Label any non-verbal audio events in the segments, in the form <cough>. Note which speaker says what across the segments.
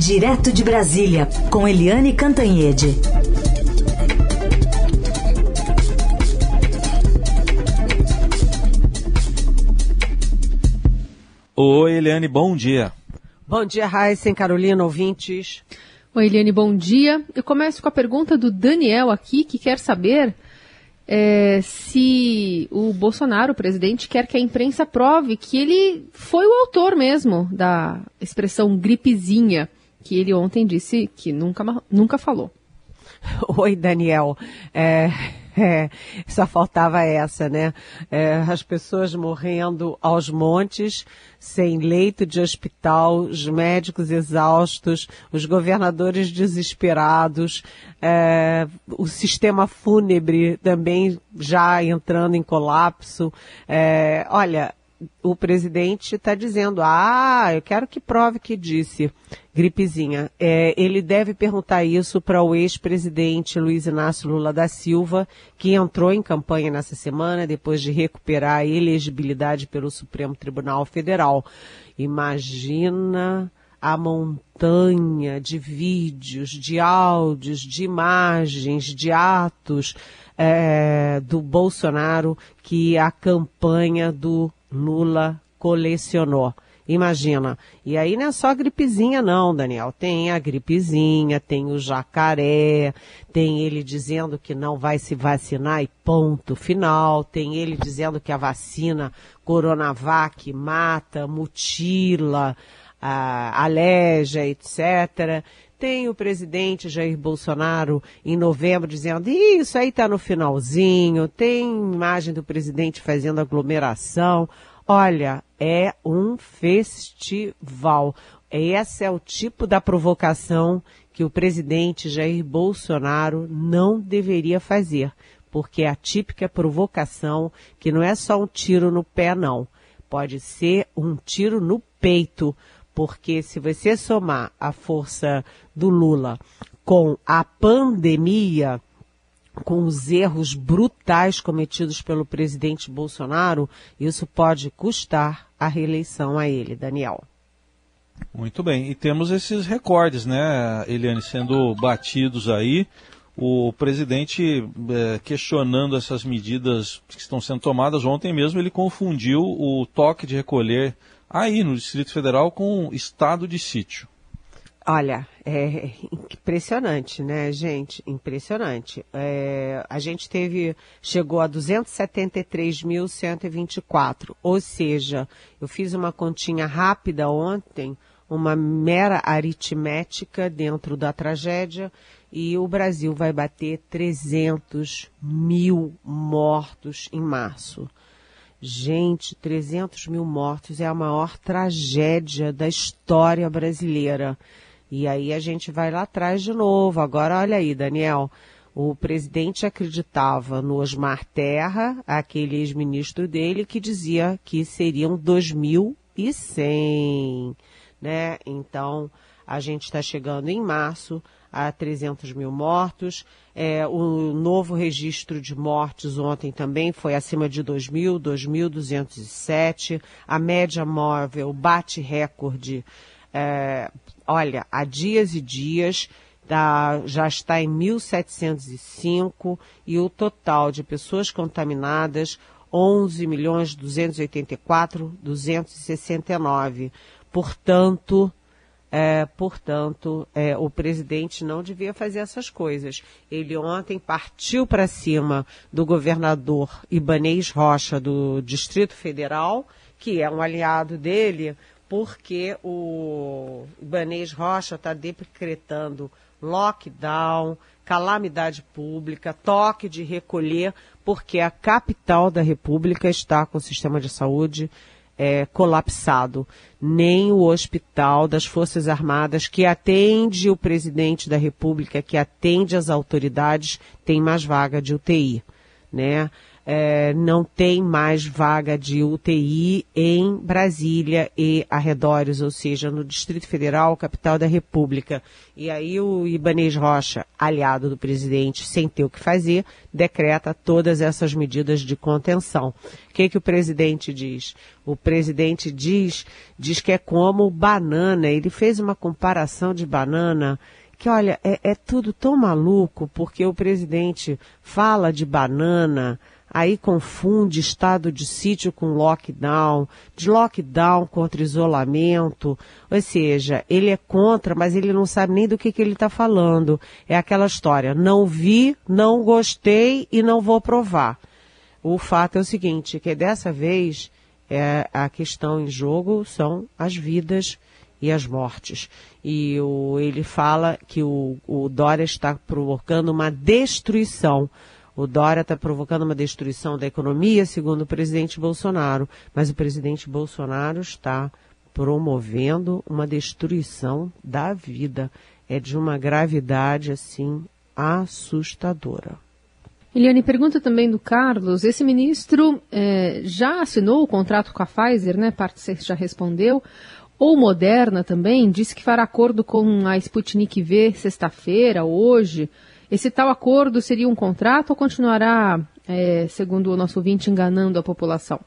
Speaker 1: Direto de Brasília, com Eliane Cantanhede.
Speaker 2: Oi, Eliane, bom dia.
Speaker 3: Bom dia, Raíssen, Carolina, ouvintes.
Speaker 4: Oi, Eliane, bom dia. Eu começo com a pergunta do Daniel aqui, que quer saber é, se o Bolsonaro, o presidente, quer que a imprensa prove que ele foi o autor mesmo da expressão gripezinha, que ele ontem disse que nunca, nunca falou. <laughs>
Speaker 3: Oi, Daniel. É, é, só faltava essa, né? É, as pessoas morrendo aos montes, sem leito de hospital, os médicos exaustos, os governadores desesperados, é, o sistema fúnebre também já entrando em colapso. É, olha, o presidente está dizendo, ah, eu quero que prove que disse gripezinha. É, ele deve perguntar isso para o ex-presidente Luiz Inácio Lula da Silva, que entrou em campanha nessa semana depois de recuperar a elegibilidade pelo Supremo Tribunal Federal. Imagina a montanha de vídeos, de áudios, de imagens, de atos é, do Bolsonaro que a campanha do Lula colecionou. Imagina. E aí não é só a gripezinha não, Daniel. Tem a gripezinha, tem o jacaré, tem ele dizendo que não vai se vacinar e ponto final. Tem ele dizendo que a vacina Coronavac mata, mutila, ah, aleja, etc. Tem o presidente Jair Bolsonaro em novembro dizendo isso aí está no finalzinho. Tem imagem do presidente fazendo aglomeração. Olha, é um festival. Esse é o tipo da provocação que o presidente Jair Bolsonaro não deveria fazer, porque é a típica provocação que não é só um tiro no pé, não. Pode ser um tiro no peito, porque se você somar a força do Lula com a pandemia, com os erros brutais cometidos pelo presidente Bolsonaro, isso pode custar a reeleição a ele, Daniel.
Speaker 2: Muito bem, e temos esses recordes, né, Eliane, sendo batidos aí, o presidente é, questionando essas medidas que estão sendo tomadas. Ontem mesmo ele confundiu o toque de recolher aí no Distrito Federal com estado de sítio.
Speaker 3: Olha, é impressionante, né, gente? Impressionante. É, a gente teve, chegou a 273.124, ou seja, eu fiz uma continha rápida ontem, uma mera aritmética dentro da tragédia, e o Brasil vai bater 300 mil mortos em março. Gente, 300 mil mortos é a maior tragédia da história brasileira. E aí a gente vai lá atrás de novo. Agora, olha aí, Daniel. O presidente acreditava no Osmar Terra, aquele ex-ministro dele, que dizia que seriam 2.100, né? Então, a gente está chegando em março a 300 mil mortos. É, o novo registro de mortes ontem também foi acima de 2.000, 2.207. A média móvel bate recorde é, olha, há dias e dias tá, já está em 1.705 e o total de pessoas contaminadas 11 milhões 284 269. Portanto, é, portanto, é, o presidente não devia fazer essas coisas. Ele ontem partiu para cima do governador Ibanês Rocha do Distrito Federal, que é um aliado dele, porque o Ibanês Rocha está decretando lockdown, calamidade pública, toque de recolher, porque a capital da República está com o sistema de saúde é, colapsado. Nem o hospital das Forças Armadas, que atende o presidente da República, que atende as autoridades, tem mais vaga de UTI. Né? É, não tem mais vaga de UTI em Brasília e arredores, ou seja, no Distrito Federal, capital da República. E aí o Ibanez Rocha, aliado do presidente, sem ter o que fazer, decreta todas essas medidas de contenção. O que, que o presidente diz? O presidente diz, diz que é como banana. Ele fez uma comparação de banana que olha, é, é, tudo tão maluco, porque o presidente fala de banana, aí confunde estado de sítio com lockdown, de lockdown contra isolamento, ou seja, ele é contra, mas ele não sabe nem do que, que ele está falando. É aquela história, não vi, não gostei e não vou provar. O fato é o seguinte, que dessa vez é, a questão em jogo são as vidas e as mortes. E o, ele fala que o, o Dória está provocando uma destruição o Dória está provocando uma destruição da economia, segundo o presidente Bolsonaro, mas o presidente Bolsonaro está promovendo uma destruição da vida. É de uma gravidade, assim, assustadora.
Speaker 4: Eliane, pergunta também do Carlos. Esse ministro é, já assinou o contrato com a Pfizer, né? Parte você já respondeu. Ou Moderna também, disse que fará acordo com a Sputnik V sexta-feira, hoje. Esse tal acordo seria um contrato ou continuará, é, segundo o nosso ouvinte, enganando a população?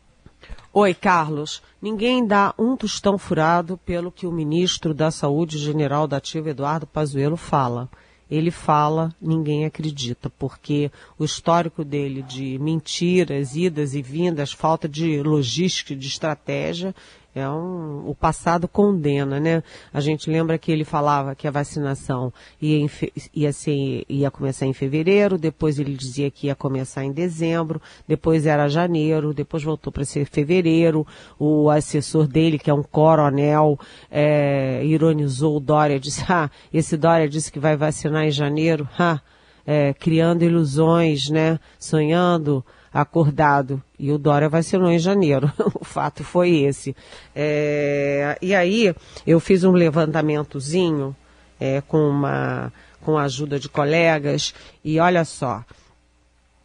Speaker 3: Oi, Carlos. Ninguém dá um tostão furado pelo que o ministro da Saúde, general da Ativa, Eduardo Pazuello, fala. Ele fala, ninguém acredita, porque o histórico dele de mentiras, idas e vindas, falta de logística, de estratégia, é um, o passado condena, né? A gente lembra que ele falava que a vacinação ia, ia, ser, ia começar em fevereiro, depois ele dizia que ia começar em dezembro, depois era janeiro, depois voltou para ser fevereiro. O assessor dele, que é um coronel, é, ironizou o Dória, disse, ah, esse Dória disse que vai vacinar em janeiro, ah, é, criando ilusões, né? Sonhando acordado. E o Dória vacinou em janeiro. <laughs> o fato foi esse. É, e aí eu fiz um levantamentozinho é, com, uma, com a ajuda de colegas e olha só.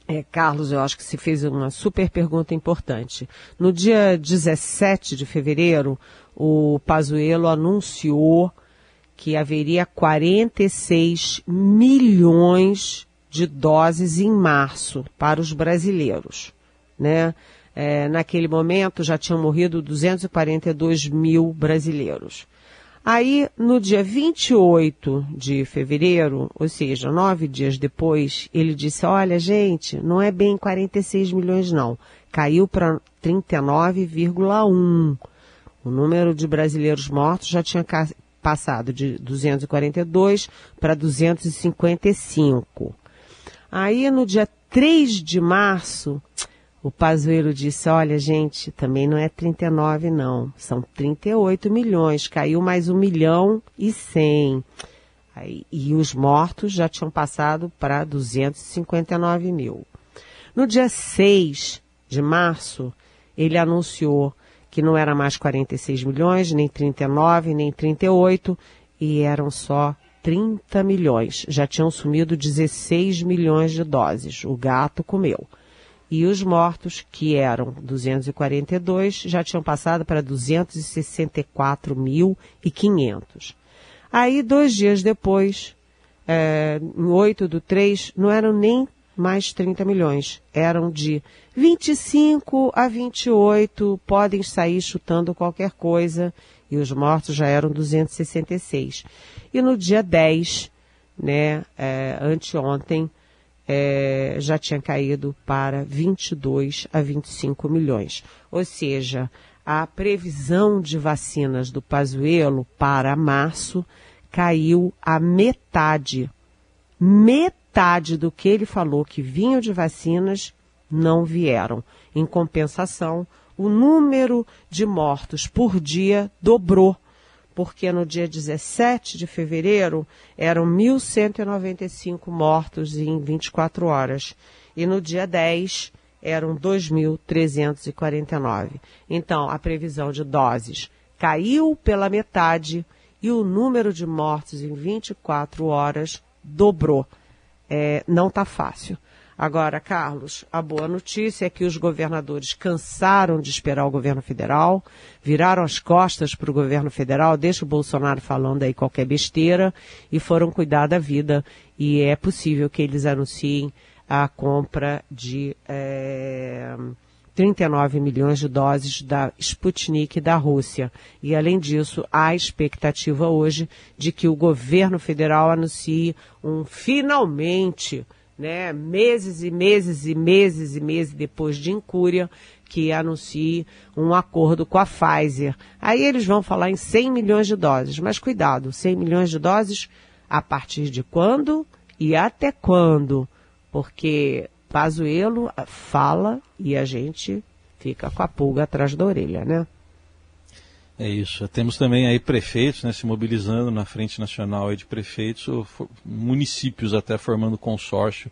Speaker 3: É, Carlos, eu acho que se fez uma super pergunta importante. No dia 17 de fevereiro, o Pazuello anunciou que haveria 46 milhões de doses em março para os brasileiros, né? É, naquele momento já tinham morrido 242 mil brasileiros. Aí, no dia 28 de fevereiro, ou seja, nove dias depois, ele disse: Olha, gente, não é bem 46 milhões, não. Caiu para 39,1. O número de brasileiros mortos já tinha passado de 242 para 255. Aí no dia 3 de março, o Pazuello disse, olha gente, também não é 39 não, são 38 milhões, caiu mais um milhão e 100. Aí, e os mortos já tinham passado para 259 mil. No dia 6 de março, ele anunciou que não era mais 46 milhões, nem 39, nem 38, e eram só 30 milhões. Já tinham sumido 16 milhões de doses. O gato comeu. E os mortos, que eram 242, já tinham passado para 264.500. Aí, dois dias depois, é, em 8 do 3, não eram nem mais 30 milhões. Eram de 25 a 28, podem sair chutando qualquer coisa e os mortos já eram 266. E no dia 10, né, é, anteontem, é, já tinha caído para 22 a 25 milhões. Ou seja, a previsão de vacinas do Pazuello para março caiu a metade. Metade do que ele falou que vinham de vacinas não vieram. Em compensação, o número de mortos por dia dobrou, porque no dia 17 de fevereiro eram 1.195 mortos em 24 horas e no dia 10 eram 2.349. Então, a previsão de doses caiu pela metade e o número de mortos em 24 horas dobrou. É, não está fácil. Agora, Carlos, a boa notícia é que os governadores cansaram de esperar o governo federal, viraram as costas para o governo federal, deixa o Bolsonaro falando aí qualquer besteira e foram cuidar da vida. E é possível que eles anunciem a compra de é, 39 milhões de doses da Sputnik da Rússia. E, além disso, há expectativa hoje de que o governo federal anuncie um finalmente né, meses e meses e meses e meses depois de incúria, que anuncie um acordo com a Pfizer. Aí eles vão falar em 100 milhões de doses, mas cuidado, 100 milhões de doses a partir de quando e até quando? Porque Pazuello fala e a gente fica com a pulga atrás da orelha, né?
Speaker 2: É isso. Temos também aí prefeitos né, se mobilizando na frente nacional de prefeitos, municípios até formando consórcio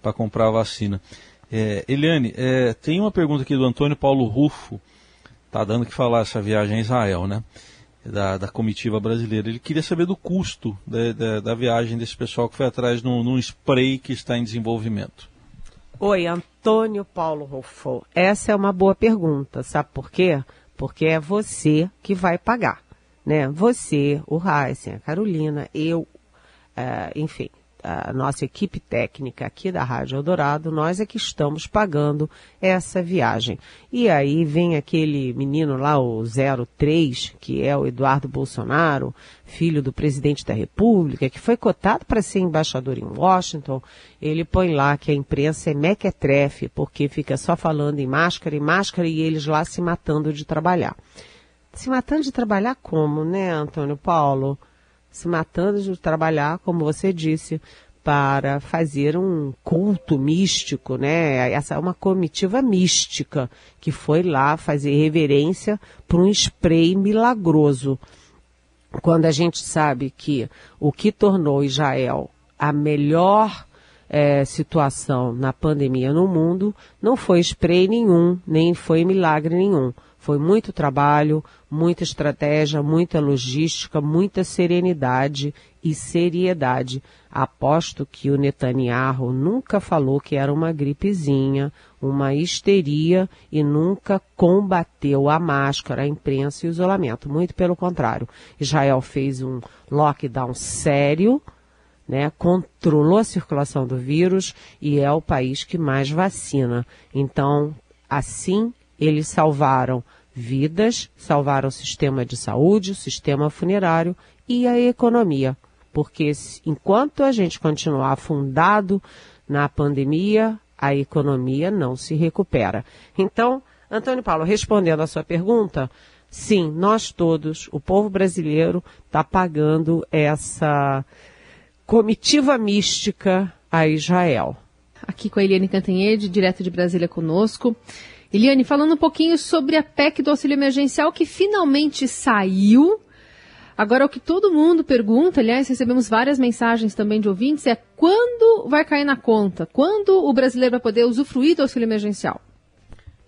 Speaker 2: para comprar a vacina. É, Eliane, é, tem uma pergunta aqui do Antônio Paulo Rufo, tá dando que falar essa viagem a Israel, né? Da, da comitiva brasileira. Ele queria saber do custo da, da, da viagem desse pessoal que foi atrás num, num spray que está em desenvolvimento.
Speaker 3: Oi, Antônio Paulo Rufo. Essa é uma boa pergunta, sabe por quê? Porque é você que vai pagar, né? Você, o Heisen, a Carolina, eu, uh, enfim, a nossa equipe técnica aqui da Rádio Eldorado, nós é que estamos pagando essa viagem. E aí vem aquele menino lá, o 03, que é o Eduardo Bolsonaro, filho do presidente da República, que foi cotado para ser embaixador em Washington. Ele põe lá que a imprensa é mequetrefe, porque fica só falando em máscara e máscara e eles lá se matando de trabalhar. Se matando de trabalhar como, né, Antônio Paulo? Se matando de trabalhar, como você disse, para fazer um culto místico, né? Essa é uma comitiva mística que foi lá fazer reverência para um spray milagroso. Quando a gente sabe que o que tornou Israel a melhor é, situação na pandemia no mundo não foi spray nenhum, nem foi milagre nenhum. Foi muito trabalho, muita estratégia, muita logística, muita serenidade e seriedade. Aposto que o Netanyahu nunca falou que era uma gripezinha, uma histeria e nunca combateu a máscara, a imprensa e o isolamento. Muito pelo contrário. Israel fez um lockdown sério, né, controlou a circulação do vírus e é o país que mais vacina. Então, assim, eles salvaram vidas, salvaram o sistema de saúde, o sistema funerário e a economia. Porque enquanto a gente continuar afundado na pandemia, a economia não se recupera. Então, Antônio Paulo, respondendo à sua pergunta, sim, nós todos, o povo brasileiro, está pagando essa comitiva mística a Israel.
Speaker 4: Aqui com a Eliane Cantanhede, direto de Brasília conosco. Eliane, falando um pouquinho sobre a PEC do auxílio emergencial que finalmente saiu. Agora, o que todo mundo pergunta, aliás, recebemos várias mensagens também de ouvintes, é quando vai cair na conta? Quando o brasileiro vai poder usufruir do auxílio emergencial?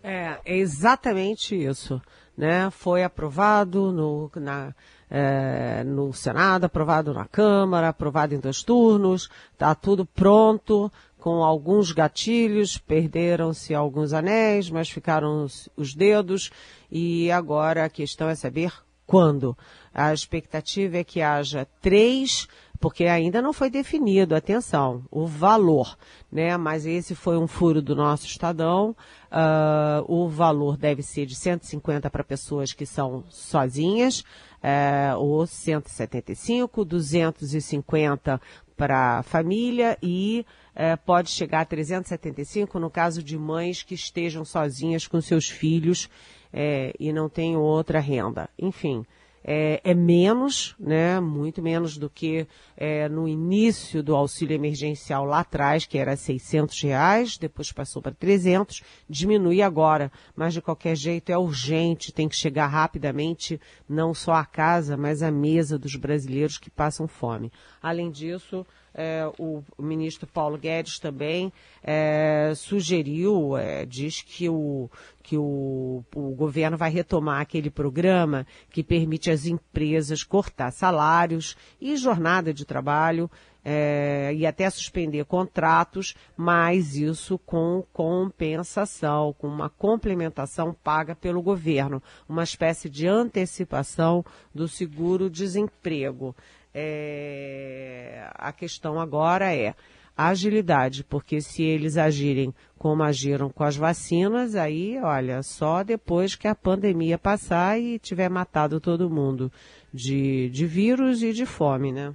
Speaker 3: É, é exatamente isso. Né? Foi aprovado no, na, é, no Senado, aprovado na Câmara, aprovado em dois turnos, está tudo pronto, com alguns gatilhos, perderam-se alguns anéis, mas ficaram os, os dedos, e agora a questão é saber quando. A expectativa é que haja três, porque ainda não foi definido, atenção, o valor, né? Mas esse foi um furo do nosso Estadão. Uh, o valor deve ser de 150 para pessoas que são sozinhas, uh, ou 175, 250 para família e é, pode chegar a 375 no caso de mães que estejam sozinhas com seus filhos é, e não tenham outra renda. Enfim, é, é, menos, né, muito menos do que é, no início do auxílio emergencial lá atrás, que era 600 reais, depois passou para 300, diminui agora, mas de qualquer jeito é urgente, tem que chegar rapidamente, não só à casa, mas à mesa dos brasileiros que passam fome. Além disso, é, o, ministro Paulo Guedes também é, sugeriu, é, diz que, o, que o, o governo vai retomar aquele programa que permite às empresas cortar salários e jornada de trabalho é, e até suspender contratos, mas isso com compensação, com uma complementação paga pelo governo, uma espécie de antecipação do seguro-desemprego. É, a questão agora é agilidade, porque se eles agirem como agiram com as vacinas, aí, olha, só depois que a pandemia passar e tiver matado todo mundo de, de vírus e de fome, né?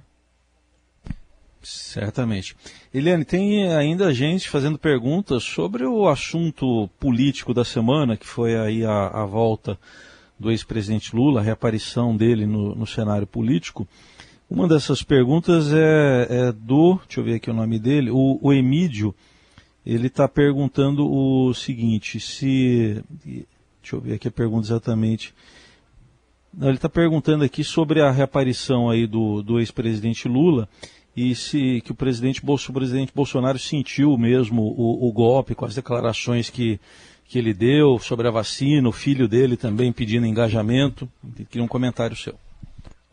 Speaker 2: Certamente. Eliane, tem ainda gente fazendo perguntas sobre o assunto político da semana, que foi aí a, a volta do ex-presidente Lula, a reaparição dele no, no cenário político. Uma dessas perguntas é, é, do, deixa eu ver aqui o nome dele, o, o Emídio, ele está perguntando o seguinte, se, deixa eu ver aqui a pergunta exatamente, ele está perguntando aqui sobre a reaparição aí do, do ex-presidente Lula e se que o presidente, o presidente Bolsonaro sentiu mesmo o, o, golpe com as declarações que, que ele deu sobre a vacina, o filho dele também pedindo engajamento. Queria um comentário seu.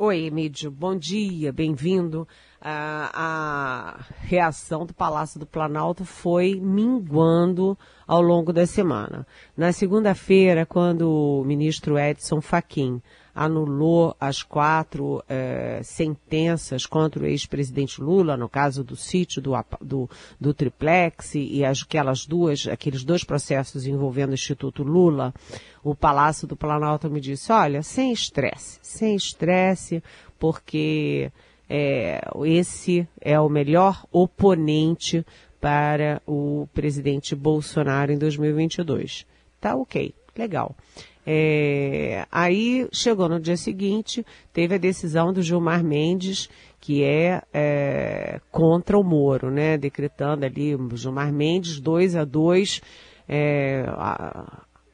Speaker 3: Oi, Emílio, bom dia, bem-vindo. A, a, reação do Palácio do Planalto foi minguando ao longo da semana. Na segunda-feira, quando o ministro Edson Fachin anulou as quatro eh, sentenças contra o ex-presidente Lula, no caso do sítio do, do, do triplex e as, aquelas duas, aqueles dois processos envolvendo o Instituto Lula, o Palácio do Planalto me disse, olha, sem estresse, sem estresse, porque é, esse é o melhor oponente para o presidente Bolsonaro em 2022. Tá ok, legal. É, aí chegou no dia seguinte, teve a decisão do Gilmar Mendes, que é, é contra o Moro, né? Decretando ali Gilmar Mendes 2 a 2 é,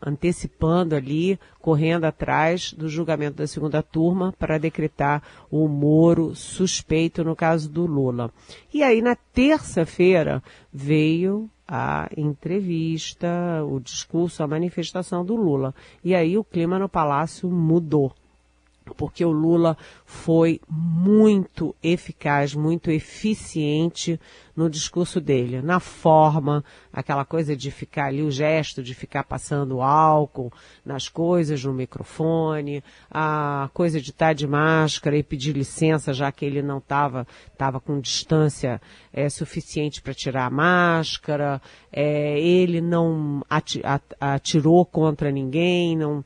Speaker 3: antecipando ali, correndo atrás do julgamento da segunda turma para decretar o Moro suspeito no caso do Lula. E aí na terça-feira veio a entrevista, o discurso, a manifestação do Lula. E aí o clima no palácio mudou porque o Lula foi muito eficaz, muito eficiente no discurso dele, na forma, aquela coisa de ficar ali, o gesto de ficar passando álcool nas coisas, no microfone, a coisa de estar de máscara e pedir licença, já que ele não estava tava com distância é, suficiente para tirar a máscara, é, ele não atirou contra ninguém, não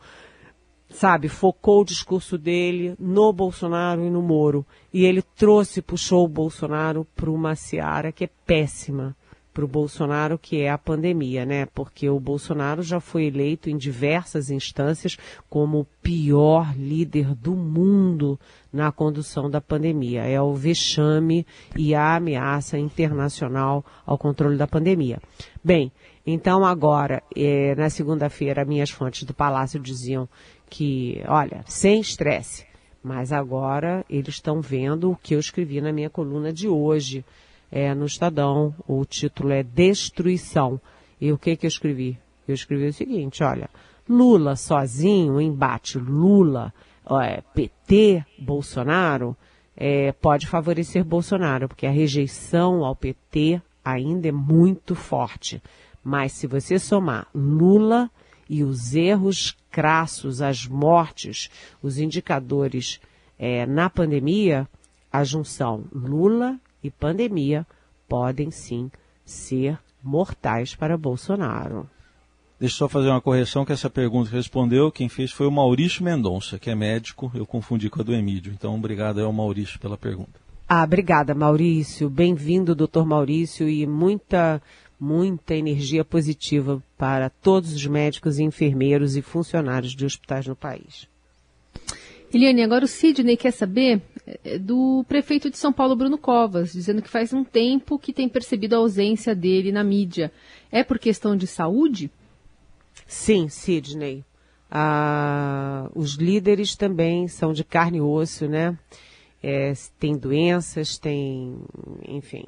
Speaker 3: sabe, focou o discurso dele no Bolsonaro e no Moro. E ele trouxe, puxou o Bolsonaro para uma seara que é péssima para o Bolsonaro, que é a pandemia, né? Porque o Bolsonaro já foi eleito em diversas instâncias como o pior líder do mundo na condução da pandemia. É o vexame e a ameaça internacional ao controle da pandemia. Bem, então agora, é, na segunda-feira, minhas fontes do Palácio diziam que, olha, sem estresse. Mas agora eles estão vendo o que eu escrevi na minha coluna de hoje, é, no Estadão. O título é Destruição. E o que, que eu escrevi? Eu escrevi o seguinte, olha, Lula sozinho, embate Lula, é, PT, Bolsonaro, é, pode favorecer Bolsonaro, porque a rejeição ao PT ainda é muito forte. Mas se você somar Lula e os erros crassos, as mortes, os indicadores é, na pandemia, a junção Lula e pandemia podem sim ser mortais para Bolsonaro.
Speaker 2: Deixa eu só fazer uma correção que essa pergunta que respondeu, quem fez foi o Maurício Mendonça, que é médico, eu confundi com a do Emílio. Então, obrigado ao Maurício pela pergunta.
Speaker 3: Ah, obrigada, Maurício. Bem-vindo, doutor Maurício, e muita muita energia positiva para todos os médicos, enfermeiros e funcionários de hospitais no país.
Speaker 4: Eliane, agora o Sidney quer saber eh, do prefeito de São Paulo, Bruno Covas, dizendo que faz um tempo que tem percebido a ausência dele na mídia. É por questão de saúde?
Speaker 3: Sim, Sidney. Ah, os líderes também são de carne e osso, né? é, tem doenças, tem, enfim,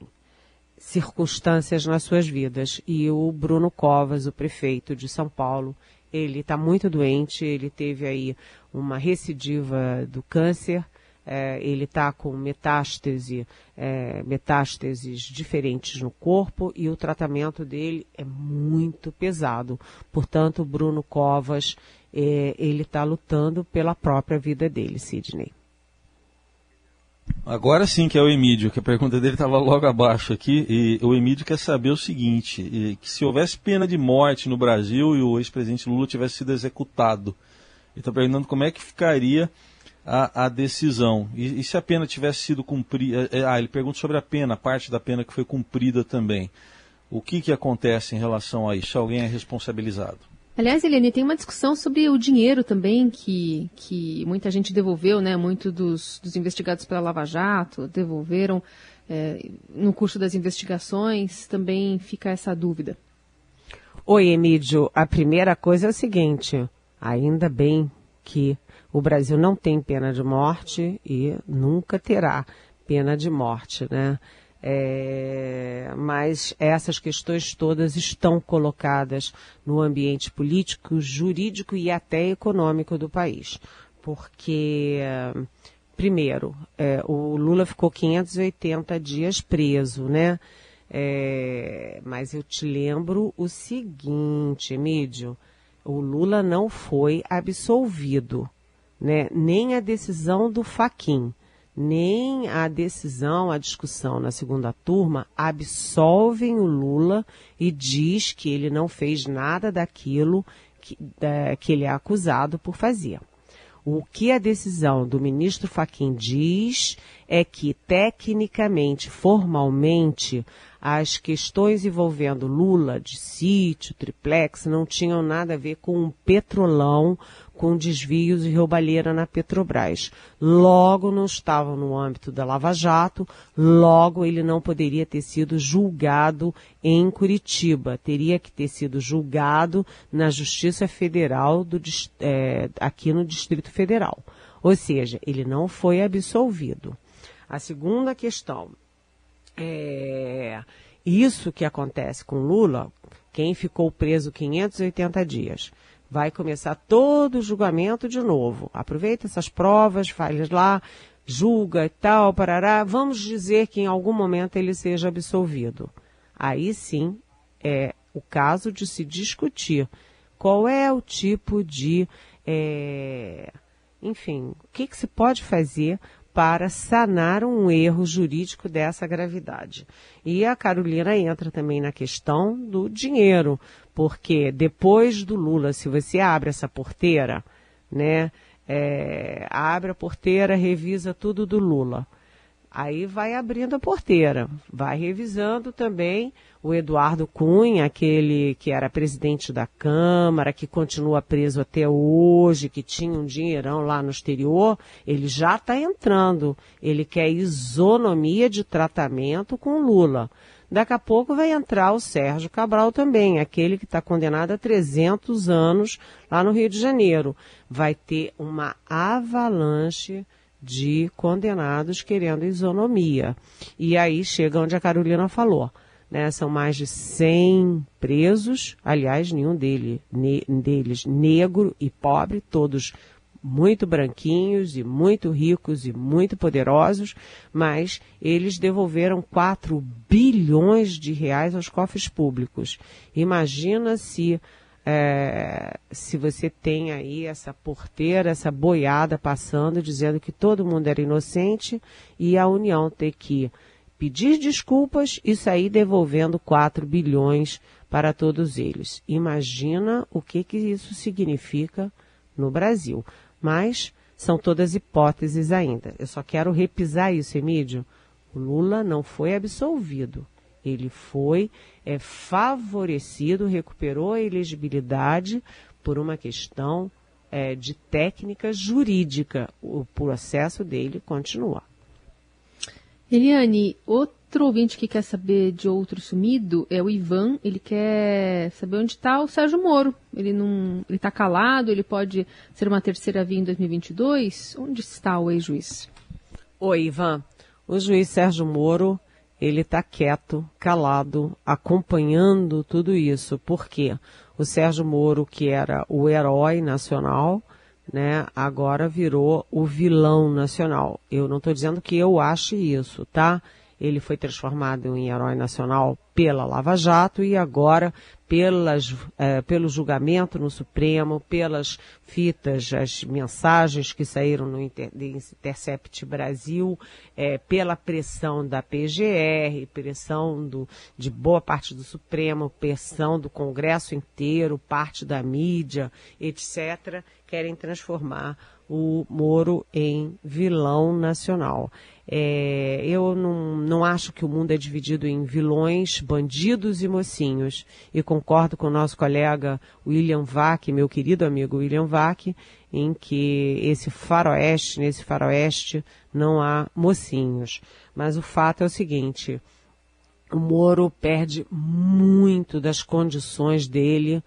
Speaker 3: circunstâncias nas suas vidas. E o Bruno Covas, o prefeito de São Paulo, ele está muito doente, ele teve aí uma recidiva do câncer, é, ele está com metástase, é, metástases diferentes no corpo e o tratamento dele é muito pesado. Portanto, Bruno Covas, é, ele está lutando pela própria vida dele, Sidney.
Speaker 2: Agora sim que é o Emílio, que a pergunta dele estava logo abaixo aqui, e o Emílio quer saber o seguinte, que se houvesse pena de morte no Brasil e o ex-presidente Lula tivesse sido executado, ele está perguntando como é que ficaria a, a decisão. E, e, se a pena tivesse sido cumprida. É, é, ah, ele pergunta sobre a pena, a parte da pena que foi cumprida também. O que, que acontece em relação a isso? Alguém é responsabilizado?
Speaker 4: Aliás, Eliane, tem uma discussão sobre o dinheiro também que, que muita gente devolveu, né? Muito dos, dos investigados pela Lava Jato devolveram. É, no curso das investigações também fica essa dúvida.
Speaker 3: Oi, Emílio. A primeira coisa é o seguinte: ainda bem que o Brasil não tem pena de morte e nunca terá pena de morte, né? É, mas essas questões todas estão colocadas no ambiente político, jurídico e até econômico do país. Porque, primeiro, é, o Lula ficou 580 dias preso, né? É, mas eu te lembro o seguinte, Emílio, o Lula não foi absolvido né, nem a decisão do Faquin, nem a decisão, a discussão na segunda turma absolvem o Lula e diz que ele não fez nada daquilo que, da, que ele é acusado por fazer. O que a decisão do ministro Faquim diz é que, tecnicamente, formalmente, as questões envolvendo Lula de sítio, triplex, não tinham nada a ver com um petrolão, com desvios e roubalheira na Petrobras. Logo não estavam no âmbito da Lava Jato, logo ele não poderia ter sido julgado em Curitiba, teria que ter sido julgado na Justiça Federal do, é, aqui no Distrito Federal. Ou seja, ele não foi absolvido. A segunda questão é isso que acontece com Lula, quem ficou preso 580 dias vai começar todo o julgamento de novo. Aproveita essas provas, faz lá, julga e tal, parará. Vamos dizer que em algum momento ele seja absolvido. Aí sim é o caso de se discutir qual é o tipo de. É, enfim, o que, que se pode fazer para sanar um erro jurídico dessa gravidade. E a Carolina entra também na questão do dinheiro, porque depois do Lula, se você abre essa porteira, né, é, abre a porteira, revisa tudo do Lula. Aí vai abrindo a porteira, vai revisando também o Eduardo Cunha, aquele que era presidente da Câmara, que continua preso até hoje, que tinha um dinheirão lá no exterior, ele já está entrando. Ele quer isonomia de tratamento com Lula. Daqui a pouco vai entrar o Sérgio Cabral também, aquele que está condenado a 300 anos lá no Rio de Janeiro. Vai ter uma avalanche de condenados querendo isonomia. E aí chega onde a Carolina falou. Né? São mais de 100 presos, aliás, nenhum dele, ne, deles negro e pobre, todos muito branquinhos e muito ricos e muito poderosos, mas eles devolveram 4 bilhões de reais aos cofres públicos. Imagina se é, se você tem aí essa porteira, essa boiada passando, dizendo que todo mundo era inocente e a União ter que pedir desculpas e sair devolvendo 4 bilhões para todos eles. Imagina o que, que isso significa no Brasil. Mas são todas hipóteses ainda. Eu só quero repisar isso, Emílio. O Lula não foi absolvido. Ele foi é, favorecido, recuperou a elegibilidade por uma questão é, de técnica jurídica. O processo dele continua.
Speaker 4: Eliane, outro ouvinte que quer saber de outro sumido é o Ivan. Ele quer saber onde está o Sérgio Moro. Ele não, ele está calado. Ele pode ser uma terceira via em 2022. Onde está o ex-juiz?
Speaker 3: Oi, Ivan. O juiz Sérgio Moro, ele está quieto, calado, acompanhando tudo isso. Por quê? O Sérgio Moro, que era o herói nacional, né, agora virou o vilão nacional. Eu não estou dizendo que eu ache isso, tá? Ele foi transformado em herói nacional pela Lava Jato e agora pelas, é, pelo julgamento no Supremo, pelas fitas, as mensagens que saíram no Inter, Intercept Brasil, é, pela pressão da PGR, pressão do, de boa parte do Supremo, pressão do Congresso inteiro, parte da mídia, etc., querem transformar o Moro em vilão nacional. É, eu não, não acho que o mundo é dividido em vilões, bandidos e mocinhos. E concordo com o nosso colega William Vac, meu querido amigo William Vac, em que esse faroeste, nesse faroeste, não há mocinhos. Mas o fato é o seguinte, o Moro perde muito das condições dele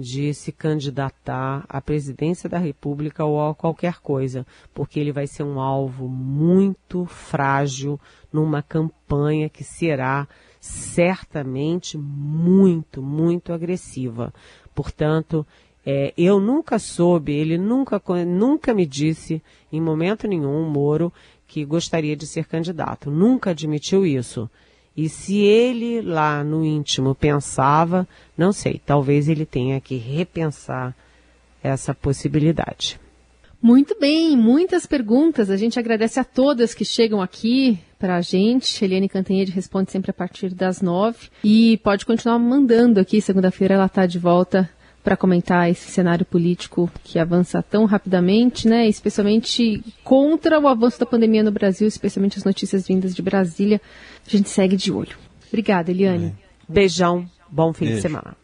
Speaker 3: de se candidatar à presidência da República ou a qualquer coisa, porque ele vai ser um alvo muito frágil numa campanha que será certamente muito, muito agressiva. Portanto, é, eu nunca soube, ele nunca, nunca me disse, em momento nenhum, Moro, que gostaria de ser candidato. Nunca admitiu isso. E se ele lá no íntimo pensava, não sei, talvez ele tenha que repensar essa possibilidade.
Speaker 4: Muito bem, muitas perguntas. A gente agradece a todas que chegam aqui para a gente. Eliane Cantanhede responde sempre a partir das nove. E pode continuar mandando aqui. Segunda-feira ela está de volta para comentar esse cenário político que avança tão rapidamente, né? Especialmente contra o avanço da pandemia no Brasil, especialmente as notícias vindas de Brasília. A gente segue de olho. Obrigada, Eliane.
Speaker 3: Beijão, bom fim Beijo. de semana.